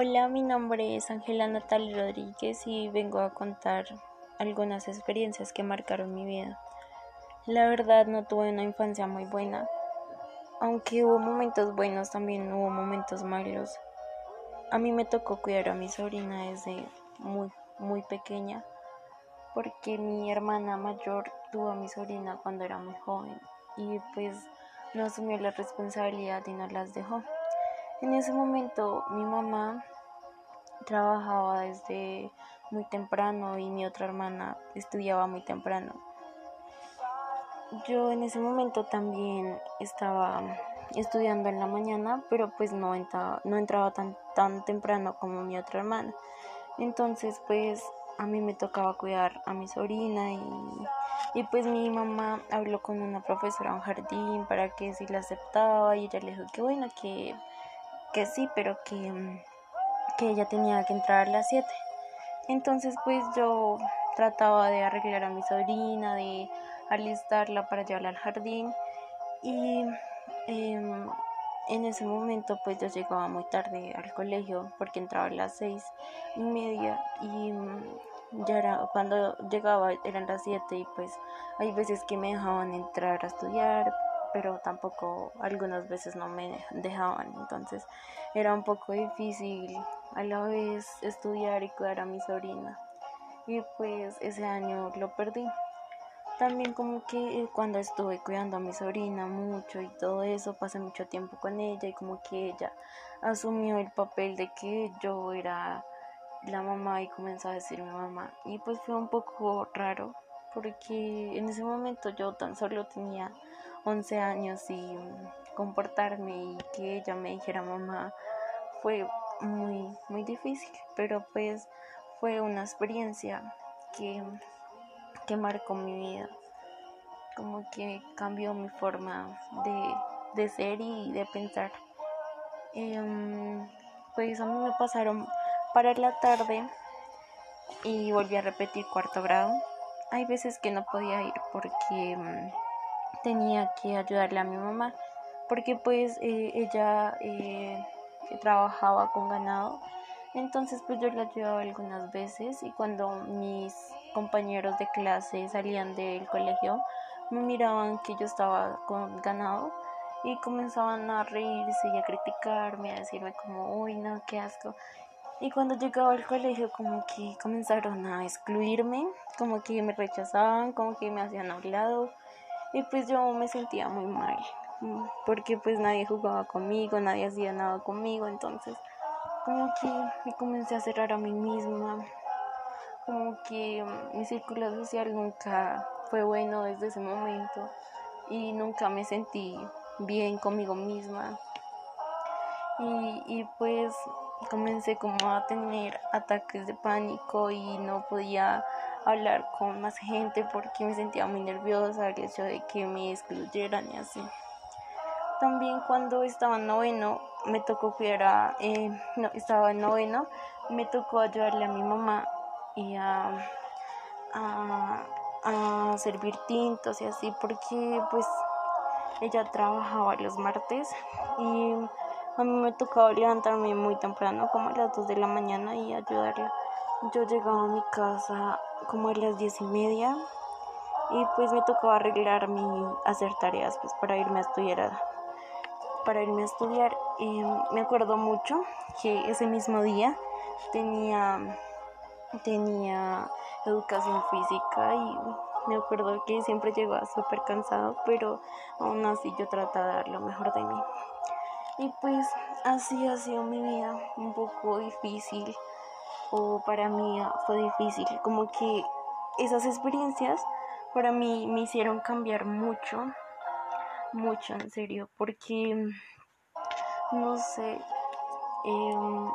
Hola, mi nombre es Ángela Natalia Rodríguez y vengo a contar algunas experiencias que marcaron mi vida. La verdad no tuve una infancia muy buena, aunque hubo momentos buenos, también hubo momentos malos. A mí me tocó cuidar a mi sobrina desde muy, muy pequeña, porque mi hermana mayor tuvo a mi sobrina cuando era muy joven y pues no asumió la responsabilidad y no las dejó. En ese momento mi mamá trabajaba desde muy temprano y mi otra hermana estudiaba muy temprano. Yo en ese momento también estaba estudiando en la mañana, pero pues no entraba, no entraba tan, tan temprano como mi otra hermana. Entonces pues a mí me tocaba cuidar a mi sobrina y, y pues mi mamá habló con una profesora en jardín para que si la aceptaba y ella le dijo que bueno, que que sí, pero que, que ella tenía que entrar a las 7. Entonces pues yo trataba de arreglar a mi sobrina, de alistarla para llevarla al jardín y em, en ese momento pues yo llegaba muy tarde al colegio porque entraba a las seis y media y mm, ya era cuando llegaba eran las 7 y pues hay veces que me dejaban entrar a estudiar pero tampoco algunas veces no me dejaban, entonces era un poco difícil a la vez estudiar y cuidar a mi sobrina y pues ese año lo perdí. También como que cuando estuve cuidando a mi sobrina mucho y todo eso, pasé mucho tiempo con ella y como que ella asumió el papel de que yo era la mamá y comenzó a decir mi mamá. Y pues fue un poco raro porque en ese momento yo tan solo tenía 11 años y comportarme y que ella me dijera mamá fue muy muy difícil pero pues fue una experiencia que, que marcó mi vida como que cambió mi forma de, de ser y de pensar. Em, pues a mí me pasaron para la tarde y volví a repetir cuarto grado. Hay veces que no podía ir porque mm, tenía que ayudarle a mi mamá porque pues eh, ella eh, trabajaba con ganado entonces pues yo la ayudaba algunas veces y cuando mis compañeros de clase salían del colegio me miraban que yo estaba con ganado y comenzaban a reírse y a criticarme, a decirme como, uy, no, qué asco. Y cuando llegaba al colegio como que comenzaron a excluirme, como que me rechazaban, como que me hacían a un lado y pues yo me sentía muy mal, porque pues nadie jugaba conmigo, nadie hacía nada conmigo, entonces como que me comencé a cerrar a mí misma, como que mi círculo social nunca fue bueno desde ese momento y nunca me sentí bien conmigo misma. Y, y pues comencé como a tener ataques de pánico y no podía hablar con más gente porque me sentía muy nerviosa el hecho de que me excluyeran y así. También cuando estaba en noveno me tocó cuidar a, eh, no, estaba en noveno, me tocó ayudarle a mi mamá y a, a, a servir tintos y así porque pues ella trabajaba los martes y a mí me tocaba levantarme muy temprano, como a las 2 de la mañana y ayudarla. Yo llegaba a mi casa como a las diez y media y pues me tocaba arreglarme y hacer tareas pues para irme a estudiar para irme a estudiar me acuerdo mucho que ese mismo día tenía tenía educación física y me acuerdo que siempre llegaba súper cansado pero aún así yo trataba de dar lo mejor de mí y pues así ha sido mi vida un poco difícil o para mí fue difícil, como que esas experiencias para mí me hicieron cambiar mucho, mucho en serio, porque no sé, em,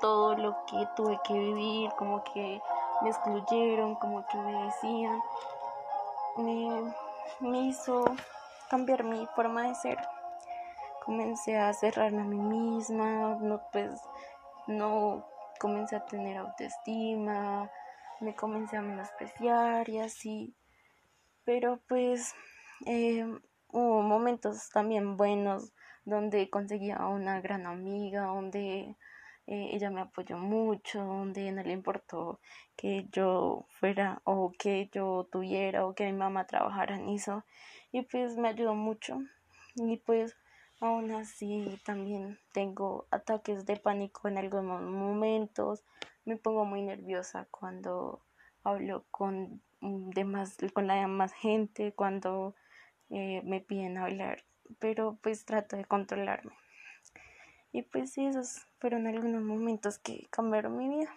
todo lo que tuve que vivir, como que me excluyeron, como que me decían, me, me hizo cambiar mi forma de ser. Comencé a cerrarme a mí misma, no pues no comencé a tener autoestima, me comencé a menospreciar y así. Pero pues eh, hubo momentos también buenos donde conseguía una gran amiga, donde eh, ella me apoyó mucho, donde no le importó que yo fuera o que yo tuviera o que mi mamá trabajara en eso y pues me ayudó mucho y pues aún así también tengo ataques de pánico en algunos momentos, me pongo muy nerviosa cuando hablo con demás, con la demás gente, cuando eh, me piden hablar, pero pues trato de controlarme. Y pues sí, esos fueron algunos momentos que cambiaron mi vida.